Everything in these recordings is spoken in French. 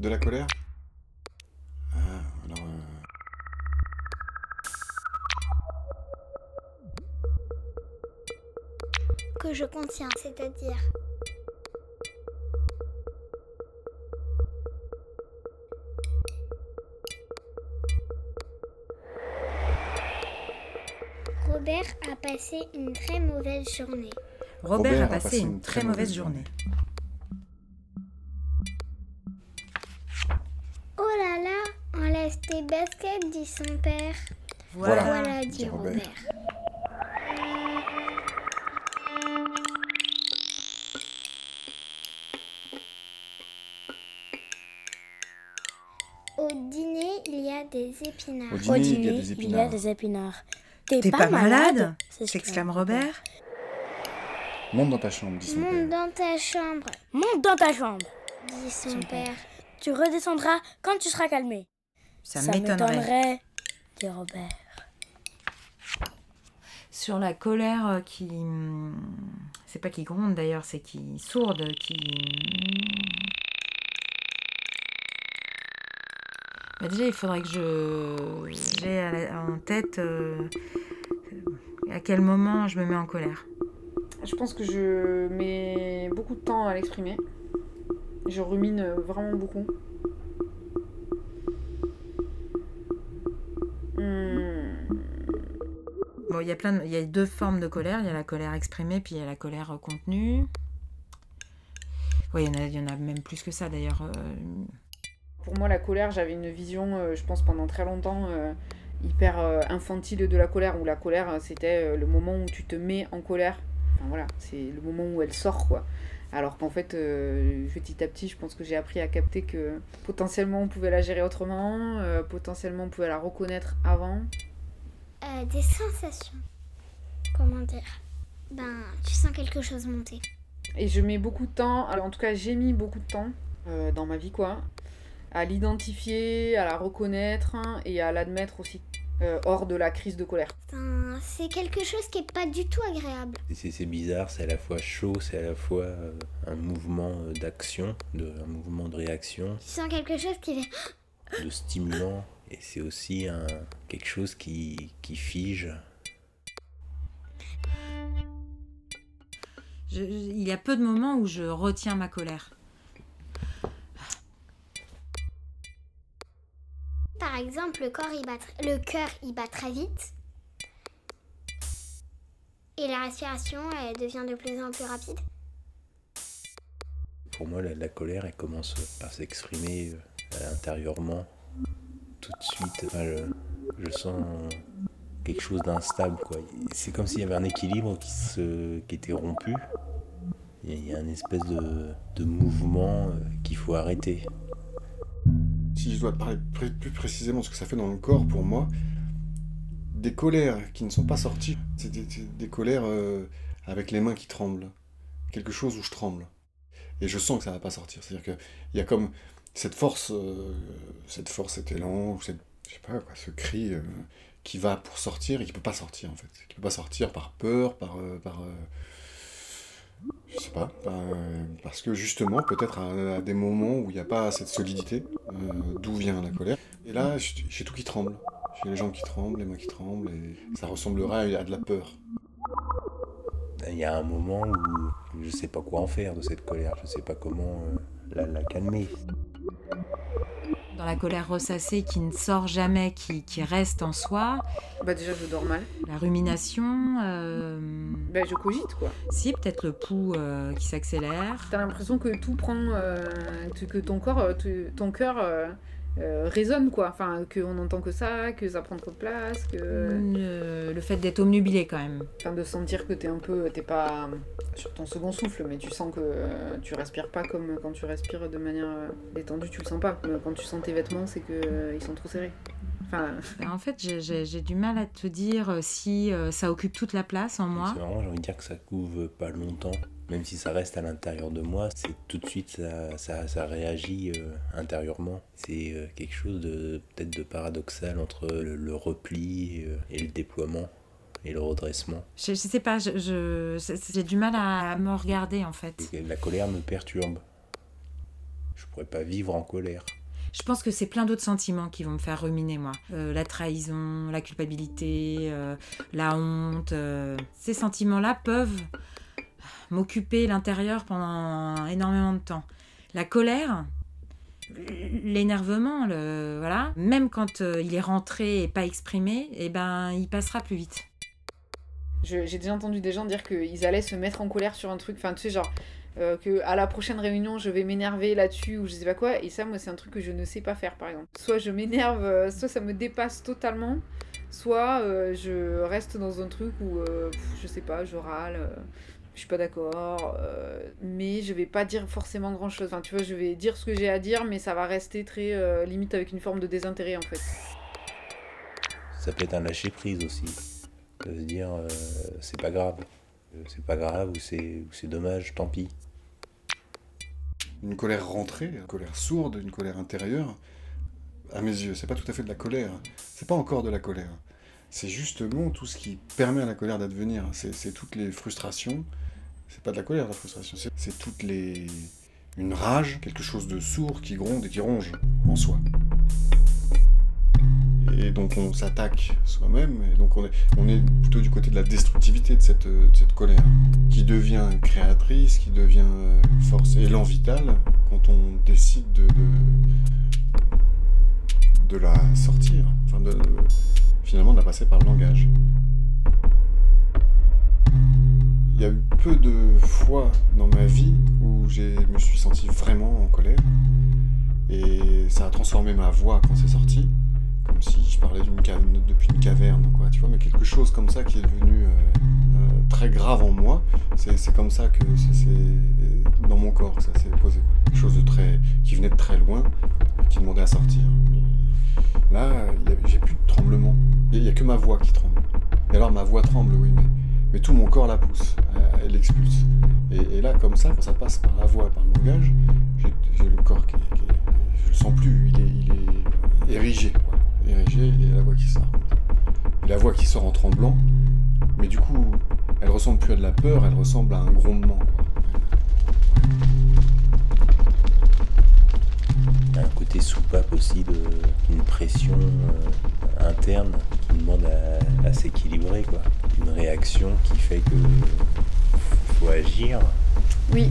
De la colère Ah, alors. euh, Que je contiens, c'est-à-dire. Robert a passé une très mauvaise journée. Robert, a passé une très mauvaise journée. Tes baskets, dit son père. Voilà. Voilà, dit Robert. Robert. Au dîner, il y a des épinards. Au Au dîner, il y a dîner, des il y a épinards. des épinards. T'es pas malade s'exclame Robert. Monte dans ta chambre, dit son Monte père. dans ta chambre, Monte dans ta chambre. dit son père. Tu redescendras quand tu seras calmé. Ça, m'étonnerait. dit Robert. Sur la colère euh, qui. hum, C'est pas qui gronde d'ailleurs, c'est qui sourde, qui. Bah déjà, il faudrait que je. J'ai en tête euh, à quel moment je me mets en colère. Je pense que je mets beaucoup de temps à l'exprimer. Je rumine vraiment beaucoup. Bon, il y a plein il y a deux formes de colère. Il y a la colère exprimée, puis il y a la colère contenue. Oui, il y en a, même plus que ça d'ailleurs. euh, Pour moi, la colère, j'avais une vision, euh, je pense pendant très longtemps, euh, hyper infantile de la colère, où la colère, c'était le moment où tu te mets en colère. Enfin voilà, c'est le moment où elle sort, quoi. Alors qu'en fait, euh, petit à petit, je pense que j'ai appris à capter que potentiellement on pouvait la gérer autrement, euh, potentiellement on pouvait la reconnaître avant. Euh, des sensations. Comment dire? Ben, tu sens quelque chose monter. Et je mets beaucoup de temps, alors en tout cas j'ai mis beaucoup de temps dans ma vie quoi, à l'identifier, à la reconnaître hein, et à l'admettre aussi, euh, hors de la crise de colère. C'est quelque chose qui est pas du tout agréable. C'est bizarre, c'est à la fois chaud, c'est à la fois euh, un mouvement euh, d'action, de, un mouvement de réaction, Tu sens quelque chose qui fait. de stimulant, et c'est aussi un, quelque chose qui, qui fige. je- je- il y a peu de moments où je retiens ma colère. Exemple, le cœur, il bat très vite. Et la respiration, elle devient de plus en plus rapide. Pour moi, la, colère, elle commence par s'exprimer euh, intérieurement, tout de suite. Enfin, je, sens quelque chose d'instable. C'est comme s'il y avait un équilibre qui, était rompu. Il y a- il y a une espèce de, de mouvement euh, qu'il faut arrêter. Si je dois parler plus précisément de ce que ça fait dans le corps pour moi, des colères qui ne sont pas sorties, c'est des, colères euh, avec les mains qui tremblent. Quelque chose où je tremble. Et je sens que ça va pas sortir. C'est-à-dire qu'il y a comme cette force, euh, cette force, cet élan, ou sais pas quoi, ce cri euh, qui va pour sortir et qui peut pas sortir en fait. Qui peut pas sortir par peur, par. Je sais pas, euh, parce que justement, peut-être à, des moments où il n'y a pas cette solidité, euh, d'où vient la colère. Et là, j'ai tout qui tremble. J'ai les jambes qui tremblent, les mains qui tremblent, et ça ressemblerait à de la peur. Il y a un moment où je sais pas quoi en faire de cette colère, je sais pas comment euh, la calmer. Dans la colère ressassée qui ne sort jamais, qui, qui reste en soi, Bah déjà je dors mal, la rumination, euh, bah je cogite quoi. si peut-être le pouls euh, qui s'accélère. T'as l'impression que tout prend, euh, que ton corps, tu- ton cœur euh, résonne quoi. Enfin, qu'on n'entend que ça, que ça prend trop de place, que. Le, le fait d'être omnubilé quand même. Enfin, de sentir que t'es un peu, t'es pas sur ton second souffle, mais tu sens que euh, tu respires pas comme quand tu respires de manière euh, détendue, tu le sens pas. Quand tu sens tes vêtements, c'est que euh, ils sont trop serrés. Enfin, Ben, En fait, j'ai- du mal à te dire euh, si euh, ça occupe toute la place en moi. C'est marrant, j'ai envie de dire que ça couvre pas longtemps. Même si ça reste à l'intérieur de moi, c'est tout de suite ça, ça, ça réagit euh, intérieurement. C'est euh, quelque chose de peut-être de paradoxal entre le, le repli euh, et le déploiement et le redressement. Je, je sais pas, je- je- c'est- j'ai du mal à me regarder en fait. La colère me perturbe. je pourrais pas vivre en colère. Je pense que c'est plein d'autres sentiments qui vont me faire ruminer, moi. Euh, la trahison, la culpabilité, euh, la honte. euh, Ces sentiments-là peuvent m'occuper l'intérieur pendant énormément de temps. La colère, l'énervement, voilà. Même quand il est rentré et pas exprimé, eh ben, il passera plus vite. J'ai déjà entendu des gens dire qu'ils allaient se mettre en colère sur un truc, enfin tu sais genre euh, que la prochaine réunion je vais m'énerver là-dessus ou je sais pas quoi, et ça moi c'est un truc que je ne sais pas faire par exemple. Soit je m'énerve, euh, soit ça me dépasse totalement, soit euh, je reste dans un truc où euh, je sais pas, je râle, je suis pas d'accord, mais je vais pas dire forcément grand chose. Enfin tu vois, je vais dire ce que j'ai à dire, mais ça va rester très limite avec une forme de désintérêt en fait. Ça peut être un lâcher prise aussi. De se dire, euh, c'est pas grave. Euh, C'est pas grave ou c'est dommage, tant pis. Une colère rentrée, une colère sourde, une colère intérieure, à mes yeux, c'est pas tout à fait de la colère. C'est pas encore de la colère. C'est justement tout ce qui permet à la colère d'advenir. C'est toutes les frustrations. C'est pas de la colère, la frustration. C'est toutes les. Une rage, quelque chose de sourd qui gronde et qui ronge en soi. Et donc on s'attaque soi-même, et donc on est, plutôt du côté de la destructivité de cette, colère, qui devient créatrice, qui devient euh, force, élan vital, quand on décide de, la sortir, enfin finalement de la passer par le langage. Il y a eu peu de fois dans ma vie où je me suis senti vraiment en colère, et ça a transformé ma voix quand c'est sorti comme si je parlais d'une cave- depuis une caverne, quoi, tu vois, mais quelque chose comme ça qui est devenu euh, euh, très grave en moi, c'est comme ça que ça s'est, dans mon corps, ça s'est posé, quelque chose de très, qui venait de très loin, qui demandait à sortir. Là, j'ai plus de tremblement, il n'y a que ma voix qui tremble. Et alors ma voix tremble, oui, mais, mais tout mon corps la pousse, elle- elle l'expulse. Et, là, comme ça, quand ça passe par la voix et par le langage, j'ai le corps qui, qui je le sens plus, il est, il est érigé, quoi. Érigé et la voix qui sort. Et la voix qui sort en tremblant, mais du coup, elle ressemble plus à de la peur, elle ressemble à un grondement. Il y a un côté soupape aussi de une pression euh, interne qui demande à, à s'équilibrer quoi. Une réaction qui fait que faut agir. Oui,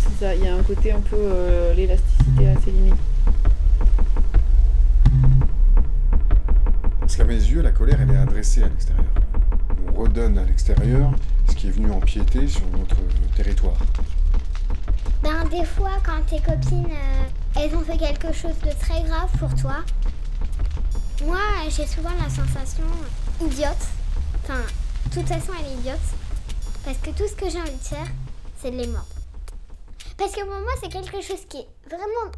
c'est ça. Il y a un côté un peu euh, l'élasticité à ses limites. Parce qu'à mes yeux, la colère, elle est adressée à l'extérieur. On redonne à l'extérieur ce qui est venu empiéter sur notre territoire. Ben, des fois, quand tes copines, euh, elles ont fait quelque chose de très grave pour toi, moi, j'ai souvent la sensation idiote. Enfin, de toute façon, elle est idiote. Parce que tout ce que j'ai envie de faire, c'est de les mordre. Parce que pour moi, c'est quelque chose qui est vraiment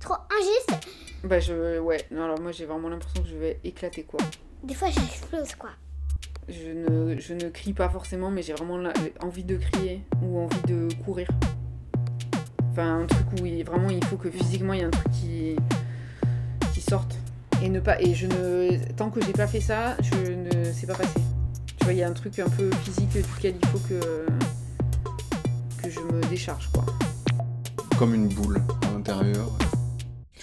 trop injuste. Bah je ouais, non alors moi j'ai vraiment l'impression que je vais éclater quoi. Des fois, j'explose, quoi. Je ne, je ne crie pas forcément mais j'ai vraiment la- envie de crier ou envie de courir. Enfin un truc où il, vraiment il faut que physiquement il y a un truc qui, qui sorte. Et ne pas et je ne tant que j'ai pas fait ça, je ne sais pas passer. Tu vois, il y a un truc un peu physique duquel il faut que que je me décharge quoi. Comme une boule à l'intérieur,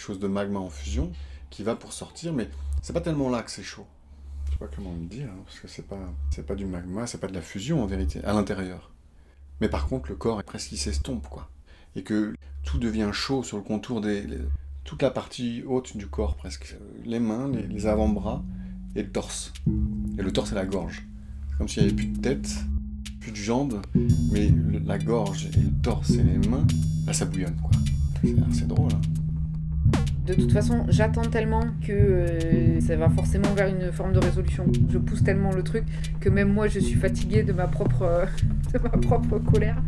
chose de magma en fusion qui va pour sortir, mais c'est pas tellement là que c'est chaud. Je sais pas comment le dire, hein, parce que c'est pas, c'est pas du magma, c'est pas de la fusion en vérité, à l'intérieur. Mais par contre, le corps est presque qui s'estompe, quoi. Et que tout devient chaud sur le contour des. toute la partie haute du corps, presque. Les mains, les, avant-bras et le torse. Et le torse et la gorge. C'est comme s'il n'y avait plus de tête, plus de jambes, mais la gorge et le torse et les mains, là, ça bouillonne, quoi. C'est assez drôle, hein. De toute façon, j'attends tellement que euh, ça va forcément vers une forme de résolution. Je pousse tellement le truc que même moi, je suis fatiguée de ma propre, colère.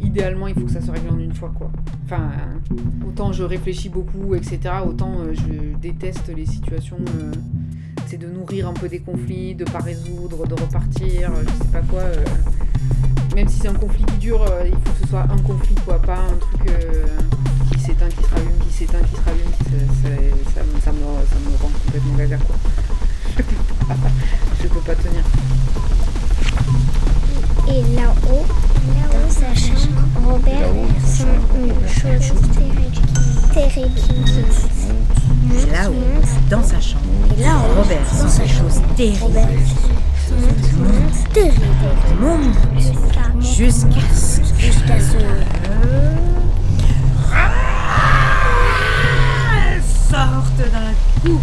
Idéalement, il faut que ça se règle en une fois, quoi. Enfin, autant je réfléchis beaucoup, etc., autant euh, je déteste les situations. euh, c'est de nourrir un peu des conflits, de pas résoudre, de repartir, je sais pas quoi. même si c'est un conflit qui dure, il faut que ce soit un conflit, quoi, pas un truc qui s'éteint, qui se rallume, qui s'éteint, qui se rallume. Ça, me- ça, me, ça me rend complètement gaga, quoi. Je peux pas, je peux pas tenir. Et là-haut, Dans sa chambre, Robert Là-haut, dans sa sent chambre, une Robert chose terrible, terrible qui Là-haut, dans sa chambre, Et là, Robert sent des choses terribles. Robert. monte, terrible, Monte jusqu'à jusqu'à ce Jusqu'à ce. D'un coup.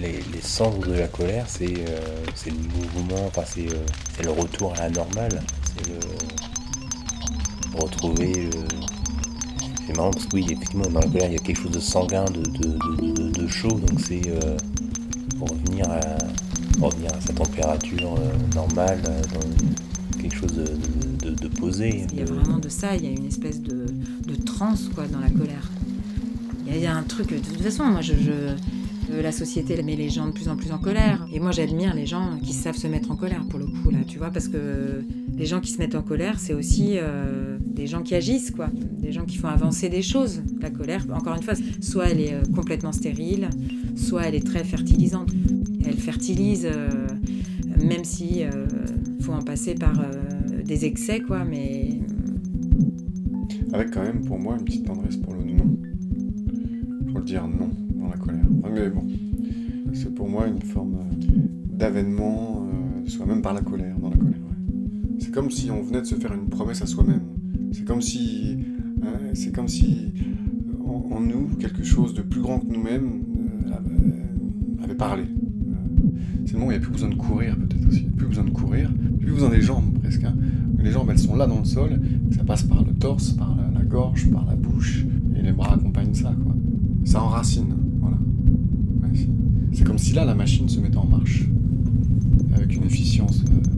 Les, cendres de la colère, c'est euh, le mouvement, enfin c'est euh, c'est le retour à la normale. C'est le retrouver. C'est marrant parce que oui, effectivement, dans la colère, il y a quelque chose de sanguin, de, de, de, de- de chaud, donc c'est euh, revenir, à, revenir à sa température euh, normale, euh, dans quelque chose de, posé. Il y a vraiment de ça, il y a une espèce de, de transe quoi, dans la colère. Il y a- il y, a un truc, de toute façon, moi, je, je- la société met les gens de plus en plus en colère. Et moi, j'admire les gens qui savent se mettre en colère, pour le coup, là, tu vois, parce que les gens qui se mettent en colère, c'est aussi euh, des gens qui agissent, quoi. Des gens qui font avancer des choses. La colère, encore une fois, soit elle est euh, complètement stérile, soit elle est très fertilisante. Elle fertilise, euh, même si euh, faut en passer par euh, des excès, quoi, mais Avec quand même pour moi une petite tendresse pour le non. Pour le dire non dans la colère. Mais bon, c'est pour moi une forme d'avènement de soi-même par la colère, dans la colère. C'est comme si on venait de se faire une promesse à soi-même. C'est comme si, euh, c'est comme si euh, en, nous quelque chose de plus grand que nous-mêmes euh, avait, avait parlé. Euh, c'est le moment où il n'y a plus besoin de courir peut-être aussi. Plus besoin de courir, plus besoin des jambes presque. hein. Les jambes elles sont là dans le sol, ça passe par le torse, par la, gorge, par la bouche, et les bras accompagnent ça. Ça enracine, voilà. C'est- comme si là, la machine se mettait en marche, avec une efficience euh,